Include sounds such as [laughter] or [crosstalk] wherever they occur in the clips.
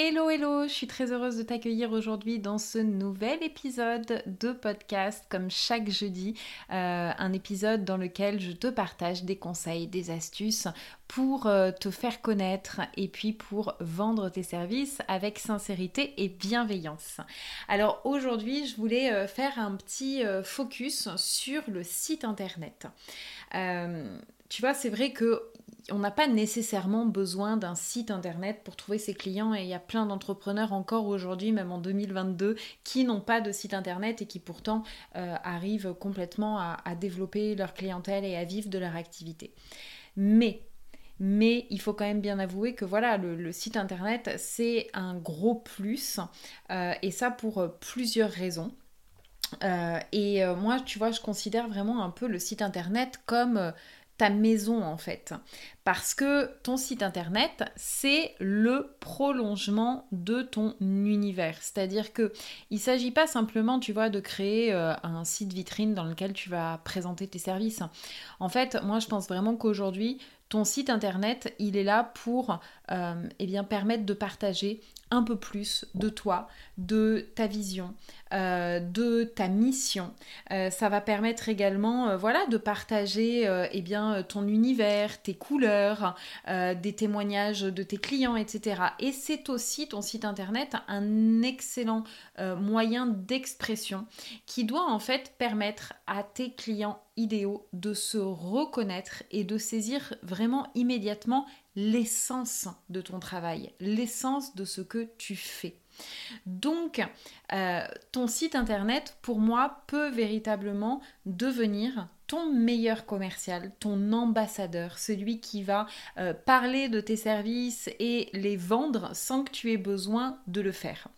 Hello, hello, je suis très heureuse de t'accueillir aujourd'hui dans ce nouvel épisode de podcast, comme chaque jeudi, euh, un épisode dans lequel je te partage des conseils, des astuces pour euh, te faire connaître et puis pour vendre tes services avec sincérité et bienveillance. Alors aujourd'hui, je voulais euh, faire un petit focus sur le site internet. tu vois, c'est vrai que on n'a pas nécessairement besoin d'un site internet pour trouver ses clients et il y a plein d'entrepreneurs encore aujourd'hui, même en 2022, qui n'ont pas de site internet et qui pourtant euh, arrivent complètement à, développer leur clientèle et à vivre de leur activité. Mais il faut quand même bien avouer que voilà, le, site internet, c'est un gros plus, euh, et ça pour euh, plusieurs raisons. et moi, tu vois, je considère vraiment un peu le site internet comme ta maison en fait. Parce que ton site internet, c'est le prolongement de ton univers. C'est-à-dire que il s'agit pas simplement, tu vois, de créer euh, un site vitrine dans lequel tu vas présenter tes services. En fait, moi je pense vraiment qu'aujourd'hui, ton site internet, il est là pour euh, eh permettre de partager un peu plus de toi, de ta vision, euh, de ta mission. Euh, ça va permettre également voilà, de partager eh bien, ton univers, tes couleurs, des témoignages de tes clients, etc. Et c'est aussi ton site internet un excellent moyen d'expression qui doit en fait permettre à tes clients de se reconnaître et de saisir vraiment immédiatement l'essence de ton travail, l'essence de ce que tu fais. Donc, euh, ton site internet, pour moi, peut véritablement devenir ton meilleur commercial, ton ambassadeur, celui qui va euh, parler de tes services et les vendre sans que tu aies besoin de le faire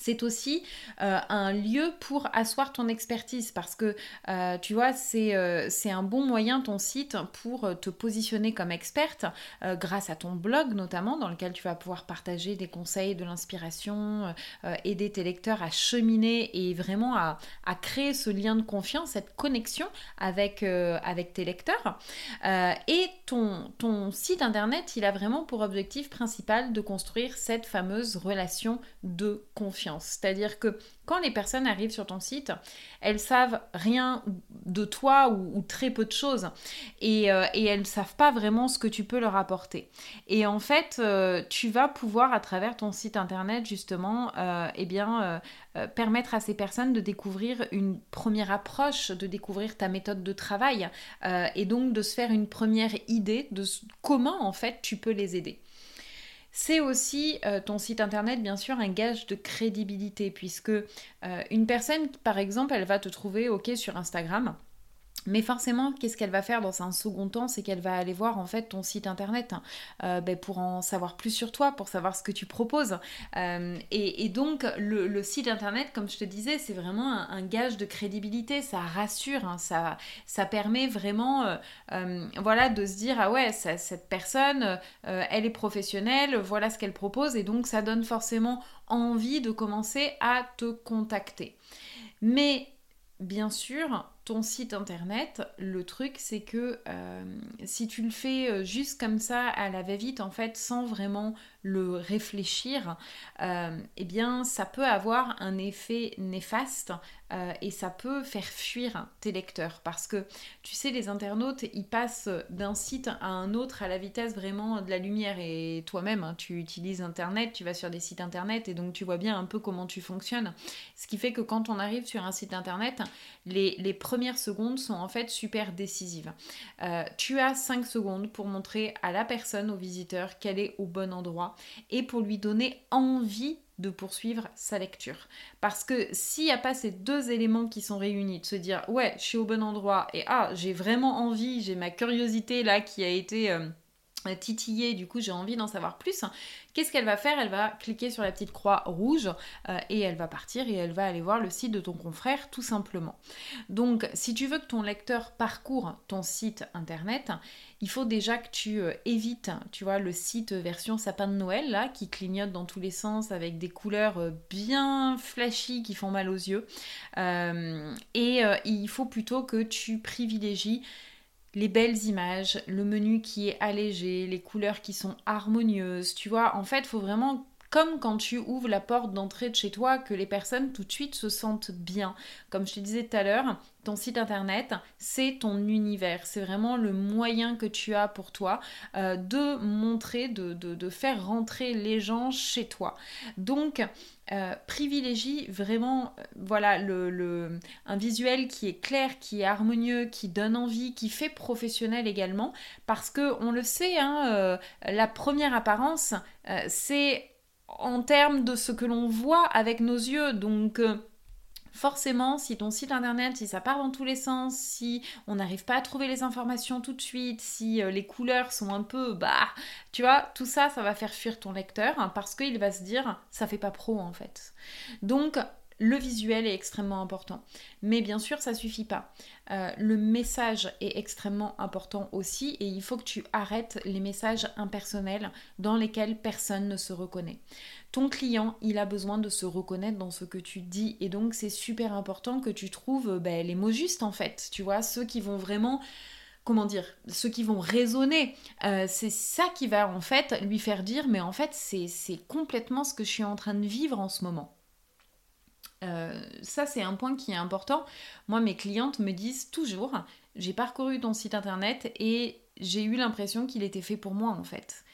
c'est aussi euh, un lieu pour asseoir ton expertise parce que euh, tu vois, euh, c'est un bon moyen ton site pour te positionner comme experte grâce à ton blog notamment dans lequel tu vas pouvoir partager des conseils, de l'inspiration, aider tes lecteurs à cheminer et vraiment à, créer ce lien de confiance, cette connexion avec, tes lecteurs. et ton site internet, il a vraiment pour objectif principal de construire cette fameuse relation de confiance. C'est-à-dire que quand les personnes arrivent sur ton site, elles savent rien de toi ou, très peu de choses et, euh, elles ne savent pas vraiment ce que tu peux leur apporter. Et en fait, euh, tu vas pouvoir à travers ton site internet justement, euh, eh permettre à ces personnes de découvrir une première approche, de découvrir ta méthode de travail et donc de se faire une première idée de comment en fait tu peux les aider. C'est aussi euh, ton site internet, bien sûr, un gage de crédibilité, puisque euh, une personne, par exemple, elle va te trouver OK sur Instagram. Mais forcément, qu'est-ce qu'elle va faire dans un second temps? C'est qu'elle va aller voir en fait ton site internet euh, ben, pour en savoir plus sur toi, pour savoir ce que tu proposes. Euh, et, donc le, site internet, comme je te disais, c'est vraiment un, gage de crédibilité. Ça rassure, hein, ça, ça permet vraiment, euh, voilà, de se dire ah ouais, cette personne, elle est professionnelle, voilà ce qu'elle propose, et donc ça donne forcément envie de commencer à te contacter. Mais bien sûr, ton site internet, le truc c'est que euh, si tu le fais euh, juste comme ça à la va-vite, en fait, sans vraiment le réfléchir, euh, eh bien ça peut avoir un effet néfaste euh, et ça peut faire fuir tes lecteurs parce que tu sais les internautes ils passent d'un site à un autre à la vitesse vraiment de la lumière et toi-même hein, tu utilises internet, tu vas sur des sites internet et donc tu vois bien un peu comment tu fonctionnes. Ce qui fait que quand on arrive sur un site internet, les, premières secondes sont en fait super décisives. Euh, tu as 5 secondes pour montrer à la personne, au visiteur, qu'elle est au bon endroit et pour lui donner envie de poursuivre sa lecture. Parce que s'il n'y a pas ces deux éléments qui sont réunis, de se dire ouais, je suis au bon endroit et ah, j'ai vraiment envie, j'ai ma curiosité là qui a été... Euh, titillée, du coup j'ai envie d'en savoir plus, qu'est-ce qu'elle va faire? Elle va cliquer sur la petite croix rouge euh, et elle va partir et elle va aller voir le site de ton confrère tout simplement. Donc si tu veux que ton lecteur parcourt ton site internet, il faut déjà que tu euh, évites, tu vois, le site version sapin de Noël, là, qui clignote dans tous les sens avec des couleurs euh, bien flashy qui font mal aux yeux. Euh, et il faut plutôt que tu privilégies les belles images, le menu qui est allégé, les couleurs qui sont harmonieuses, tu vois. En fait, faut vraiment comme quand tu ouvres la porte d'entrée de chez toi, que les personnes tout de suite se sentent bien. Comme je te disais tout à l'heure, ton site internet, c'est ton univers. C'est vraiment le moyen que tu as pour toi euh, de montrer, de, faire rentrer les gens chez toi. Donc, euh, privilégie vraiment euh, voilà le, un visuel qui est clair, qui est harmonieux, qui donne envie, qui fait professionnel également, parce que on le sait, hein, la première apparence, c'est en termes de ce que l'on voit avec nos yeux. Donc euh, forcément, si ton site internet, si ça part dans tous les sens, si on n'arrive pas à trouver les informations tout de suite, si euh, les couleurs sont un peu bah, tu vois, tout ça, ça va faire fuir ton lecteur hein, parce qu'il va se dire ça fait pas pro en fait. Donc le visuel est extrêmement important. Mais bien sûr, ça suffit pas. Euh, le message est extrêmement important aussi et il faut que tu arrêtes les messages impersonnels dans lesquels personne ne se reconnaît. Ton client, il a besoin de se reconnaître dans ce que tu dis et donc c'est super important que tu trouves ben, les mots justes en fait. Tu vois, ceux qui vont vraiment comment dire, ceux qui vont raisonner. Euh, c'est ça qui va en fait lui faire dire, mais en fait c'est complètement ce que je suis en train de vivre en ce moment. Euh, ça, c'est un point qui est important. Moi, mes clientes me disent toujours, j'ai parcouru ton site internet et j'ai eu l'impression qu'il était fait pour moi en fait.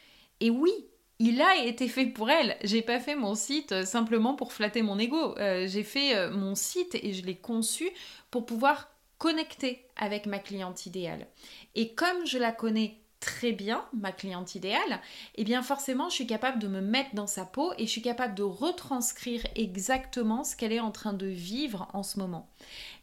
Et oui, il a été fait pour elle. J'ai pas fait mon site simplement pour flatter mon ego. Euh, j'ai fait euh, mon site et je l'ai conçu pour pouvoir connecter avec ma cliente idéale. Et comme je la connais très bien ma cliente idéale, eh bien forcément je suis capable de me mettre dans sa peau et je suis capable de retranscrire exactement ce qu'elle est en train de vivre en ce moment.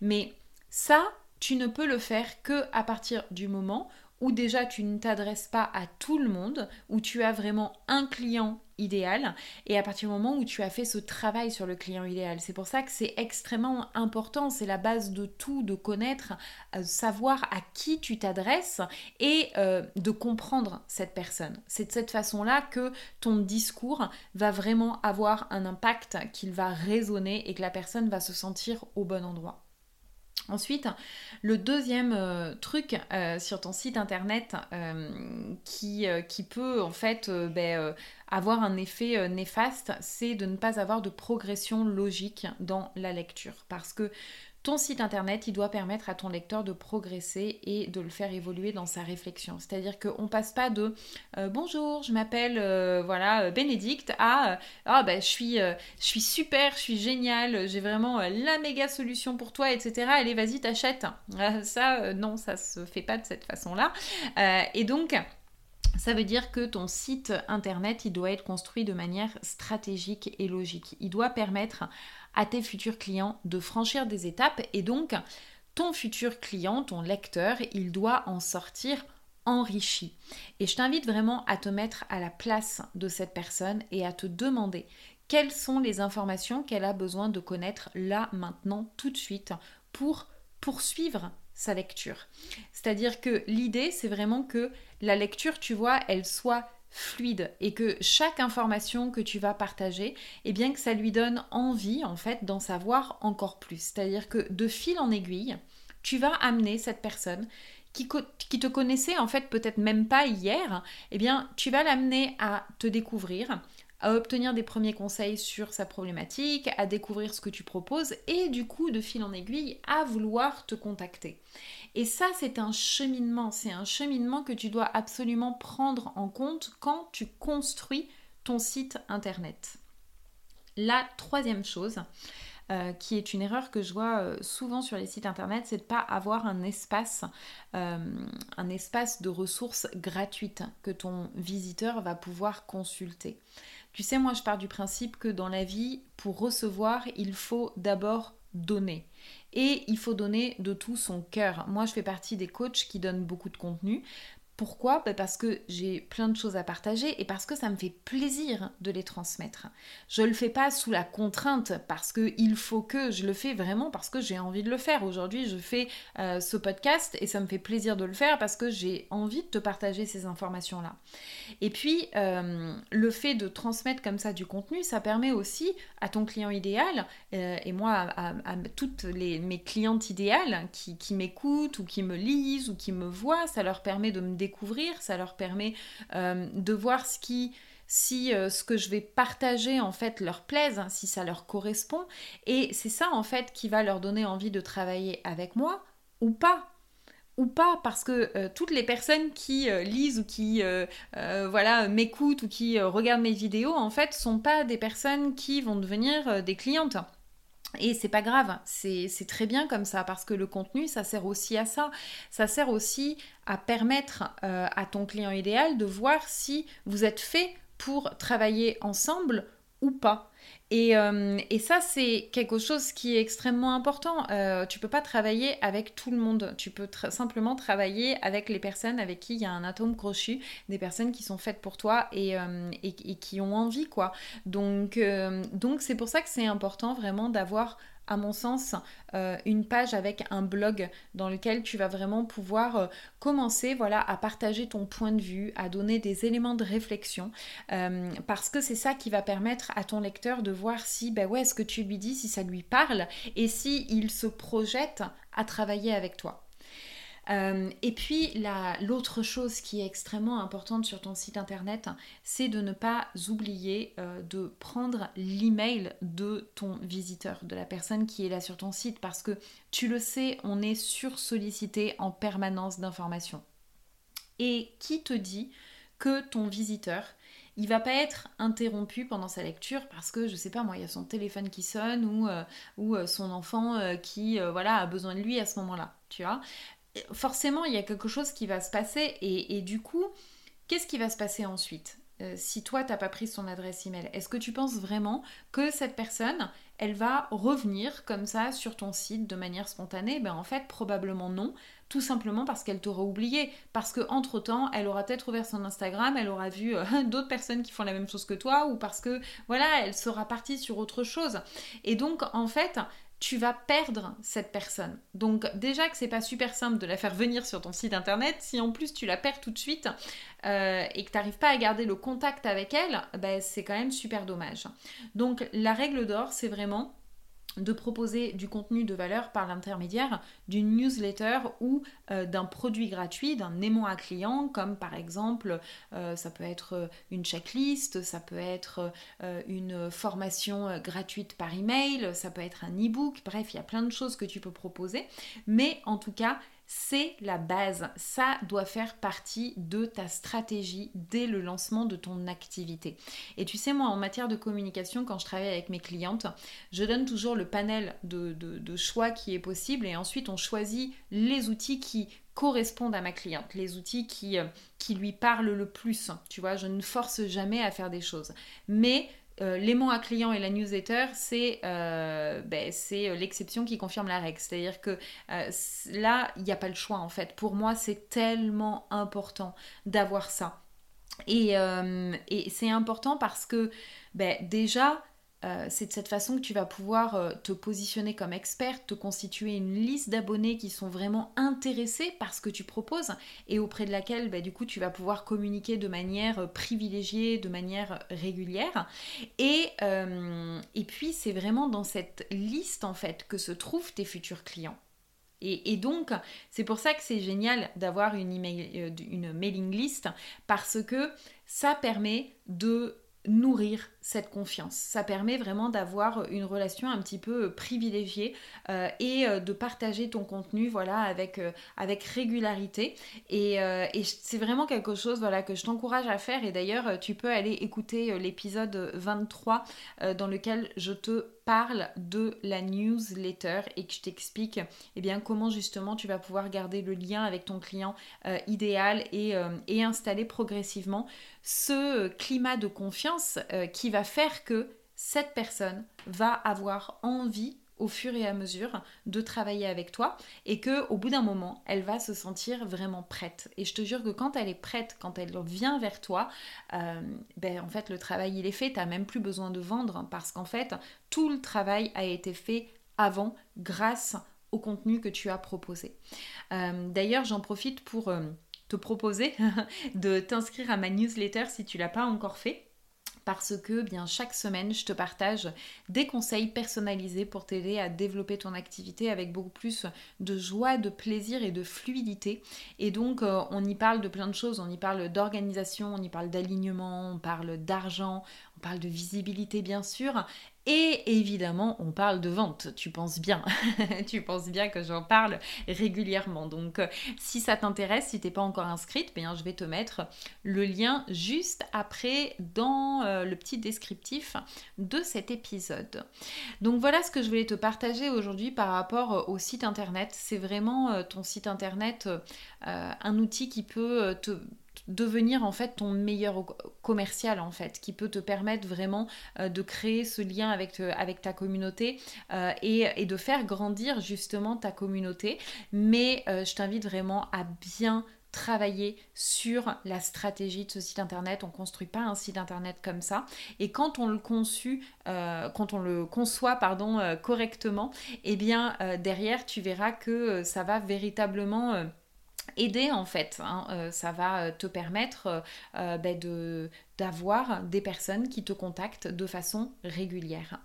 Mais ça, tu ne peux le faire que à partir du moment où déjà tu ne t'adresses pas à tout le monde, où tu as vraiment un client idéal et à partir du moment où tu as fait ce travail sur le client idéal. C'est pour ça que c'est extrêmement important, c'est la base de tout, de connaître, euh, savoir à qui tu t'adresses et euh, de comprendre cette personne. C'est de cette façon-là que ton discours va vraiment avoir un impact, qu'il va résonner et que la personne va se sentir au bon endroit. Ensuite, le deuxième euh, truc euh, sur ton site internet euh, qui, peut en fait ben, avoir un effet néfaste, c'est de ne pas avoir de progression logique dans la lecture. Parce que ton site internet, il doit permettre à ton lecteur de progresser et de le faire évoluer dans sa réflexion. C'est-à-dire qu'on passe pas de euh, bonjour, je m'appelle euh, voilà Bénédicte à ah ben je suis je suis super, je suis génial, j'ai vraiment la méga solution pour toi, etc. Allez vas-y t'achètes. [laughs] ça non, ça se fait pas de cette façon-là. et donc ça veut dire que ton site internet, il doit être construit de manière stratégique et logique. Il doit permettre à tes futurs clients de franchir des étapes et donc ton futur client, ton lecteur, il doit en sortir enrichi. Et je t'invite vraiment à te mettre à la place de cette personne et à te demander quelles sont les informations qu'elle a besoin de connaître là, maintenant, tout de suite pour poursuivre sa lecture. C'est-à-dire que l'idée, c'est vraiment que la lecture, tu vois, elle soit fluide et que chaque information que tu vas partager, eh bien que ça lui donne envie en fait d'en savoir encore plus. C'est-à-dire que de fil en aiguille, tu vas amener cette personne qui, qui te connaissait en fait peut-être même pas hier, eh bien tu vas l'amener à te découvrir, à obtenir des premiers conseils sur sa problématique, à découvrir ce que tu proposes et du coup de fil en aiguille à vouloir te contacter. Et ça c'est un cheminement, c'est un cheminement que tu dois absolument prendre en compte quand tu construis ton site internet. La troisième chose, euh, qui est une erreur que je vois euh, souvent sur les sites internet, c'est de ne pas avoir un espace, euh, un espace de ressources gratuites que ton visiteur va pouvoir consulter. Tu sais, moi, je pars du principe que dans la vie, pour recevoir, il faut d'abord donner. Et il faut donner de tout son cœur. Moi, je fais partie des coachs qui donnent beaucoup de contenu pourquoi? Bah, Parce que j'ai plein de choses à partager et parce que ça me fait plaisir de les transmettre. Je ne le fais pas sous la contrainte parce qu'il faut que, je le fais vraiment parce que j'ai envie de le faire. Aujourd'hui, je fais euh, ce podcast et ça me fait plaisir de le faire parce que j'ai envie de te partager ces informations-là. Et puis, euh, le fait de transmettre comme ça du contenu, ça permet aussi à ton client idéal, euh, et moi à, toutes les, mes clientes idéales qui, qui m'écoutent ou qui me lisent ou qui me voient, ça leur permet de me découvrir, ça leur permet euh, de voir ce qui si euh, ce que je vais partager en fait leur plaise, hein, si ça leur correspond. Et c'est ça en fait qui va leur donner envie de travailler avec moi ou pas. Ou pas, parce que euh, toutes les personnes qui lisent ou qui voilà m'écoutent ou qui regardent mes vidéos, en fait, sont pas des personnes qui vont devenir des clientes. Et c'est pas grave, c'est très bien comme ça parce que le contenu, ça sert aussi à ça. Ça sert aussi à permettre euh, à ton client idéal de voir si vous êtes fait pour travailler ensemble pas. Euh, et, ça, c'est quelque chose qui est extrêmement important. Euh, tu peux pas travailler avec tout le monde. Tu peux simplement travailler avec les personnes avec qui il y a un atome crochu, des personnes qui sont faites pour toi et, euh, et qui ont envie, quoi. Donc, donc c'est pour ça que c'est important vraiment d'avoir à mon sens, euh, une page avec un blog dans lequel tu vas vraiment pouvoir euh, commencer voilà, à partager ton point de vue, à donner des éléments de réflexion, euh, parce que c'est ça qui va permettre à ton lecteur de voir si ben ouais, ce que tu lui dis, si ça lui parle, et si il se projette à travailler avec toi. Euh, et puis l'autre chose qui est extrêmement importante sur ton site internet, c'est de ne pas oublier euh, de prendre l'email de ton visiteur, de la personne qui est là sur ton site, parce que tu le sais, on est sursollicité en permanence d'informations. Et qui te dit que ton visiteur, il va pas être interrompu pendant sa lecture parce que je sais pas moi il y a son téléphone qui sonne ou, euh, ou son enfant qui voilà a besoin de lui à ce moment-là tu vois? Forcément, il y a quelque chose qui va se passer et, du coup, qu'est-ce qui va se passer ensuite? Euh, si toi, t'as pas pris son adresse email, est-ce que tu penses vraiment que cette personne, elle va revenir comme ça sur ton site de manière spontanée? Ben en fait, probablement non, tout simplement parce qu'elle t'aura oublié, parce que entre temps, elle aura peut-être ouvert son Instagram, elle aura vu euh, [laughs] d'autres personnes qui font la même chose que toi, ou parce que voilà, elle sera partie sur autre chose. Et donc, en fait, tu vas perdre cette personne. Donc déjà que c'est pas super simple de la faire venir sur ton site internet, si en plus tu la perds tout de suite euh, et que tu n'arrives pas à garder le contact avec elle, ben, c'est quand même super dommage. Donc la règle d'or, c'est vraiment de proposer du contenu de valeur par l'intermédiaire d'une newsletter ou euh, d'un produit gratuit, d'un aimant à client, comme par exemple, euh, ça peut être une checklist, ça peut être euh, une formation gratuite par email, ça peut être un e-book, bref, il y a plein de choses que tu peux proposer, mais en tout cas, c'est la base. Ça doit faire partie de ta stratégie dès le lancement de ton activité. Et tu sais, moi, en matière de communication, quand je travaille avec mes clientes, je donne toujours le panel de, choix qui est possible et ensuite on choisit les outils qui correspondent à ma cliente, les outils qui, euh, qui lui parlent le plus. Tu vois, je ne force jamais à faire des choses. Mais euh, l'aimant à client et la newsletter, c'est euh, ben, euh, l'exception qui confirme la règle. C'est-à-dire que là, il n'y a pas le choix en fait. Pour moi, c'est tellement important d'avoir ça. Et, et c'est important parce que ben, déjà, euh, c'est de cette façon que tu vas pouvoir euh, te positionner comme expert, te constituer une liste d'abonnés qui sont vraiment intéressés par ce que tu proposes et auprès de laquelle bah, du coup tu vas pouvoir communiquer de manière euh, privilégiée, de manière régulière. Et, et puis c'est vraiment dans cette liste en fait que se trouvent tes futurs clients. Et, donc, c'est pour ça que c'est génial d'avoir une, une mailing list parce que ça permet de nourrir cette confiance. Ça permet vraiment d'avoir une relation un petit peu privilégiée euh, et euh, de partager ton contenu voilà avec, euh, avec régularité. Et, c'est vraiment quelque chose voilà que je t'encourage à faire. Et d'ailleurs tu peux aller écouter l'épisode 23 dans lequel je te parle de la newsletter et que je t'explique eh bien comment justement tu vas pouvoir garder le lien avec ton client idéal et, et installer progressivement. Ce climat de confiance qui va faire que cette personne va avoir envie au fur et à mesure de travailler avec toi et que au bout d'un moment elle va se sentir vraiment prête. Et je te jure que quand elle est prête quand elle vient vers toi euh, ben en fait le travail il est fait. T'as même plus besoin de vendre parce qu'en fait tout le travail a été fait avant grâce au contenu que tu as proposé. Euh, d'ailleurs j'en profite pour euh, te proposer [laughs] de t'inscrire à ma newsletter si tu l'as pas encore fait parce que bien chaque semaine je te partage des conseils personnalisés pour t'aider à développer ton activité avec beaucoup plus de joie, de plaisir et de fluidité. Et donc euh, on y parle de plein de choses, on y parle d'organisation, on y parle d'alignement, on parle d'argent, on parle de visibilité bien sûr, et évidemment, on parle de vente, tu penses bien. [laughs] tu penses bien que j'en parle régulièrement. Donc, euh, si ça t'intéresse, si t'es pas encore inscrite, bien, je vais te mettre le lien juste après dans euh, le petit descriptif de cet épisode. Donc, voilà ce que je voulais te partager aujourd'hui par rapport au site internet. C'est vraiment euh, ton site internet un outil qui peut te devenir en fait ton meilleur commercial en fait, qui peut te permettre vraiment euh, de créer ce lien avec, euh, avec ta communauté euh, et, de faire grandir justement ta communauté. Mais je t'invite vraiment à bien travailler sur la stratégie de ce site internet. On construit pas un site internet comme ça. Et quand on le quand on le conçoit pardon correctement, eh bien derrière tu verras que ça va véritablement aider en fait. Hein, euh, ça va te permettre euh, ben, de, d'avoir des personnes qui te contactent de façon régulière.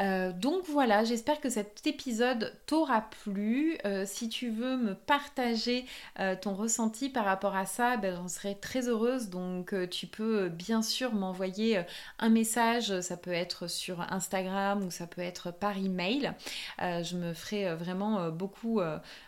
Euh, donc voilà, j'espère que cet épisode t'aura plu. Euh, si tu veux me partager euh, ton ressenti par rapport à ça, ben, j'en serais très heureuse. Donc tu peux bien sûr m'envoyer un message, ça peut être sur Instagram ou ça peut être par email. je me ferai vraiment beaucoup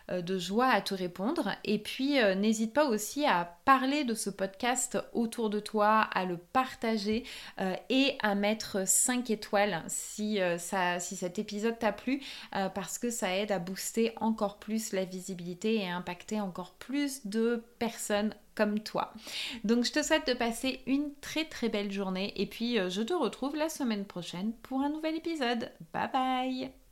de joie à te répondre. Et puis n'hésite pas aussi à parler de ce podcast autour de toi, à partager euh, et à mettre 5 étoiles si, euh, ça, si cet épisode t'a plu euh, parce que ça aide à booster encore plus la visibilité et à impacter encore plus de personnes comme toi. Donc je te souhaite de passer une très très belle journée et puis je te retrouve la semaine prochaine pour un nouvel épisode. Bye bye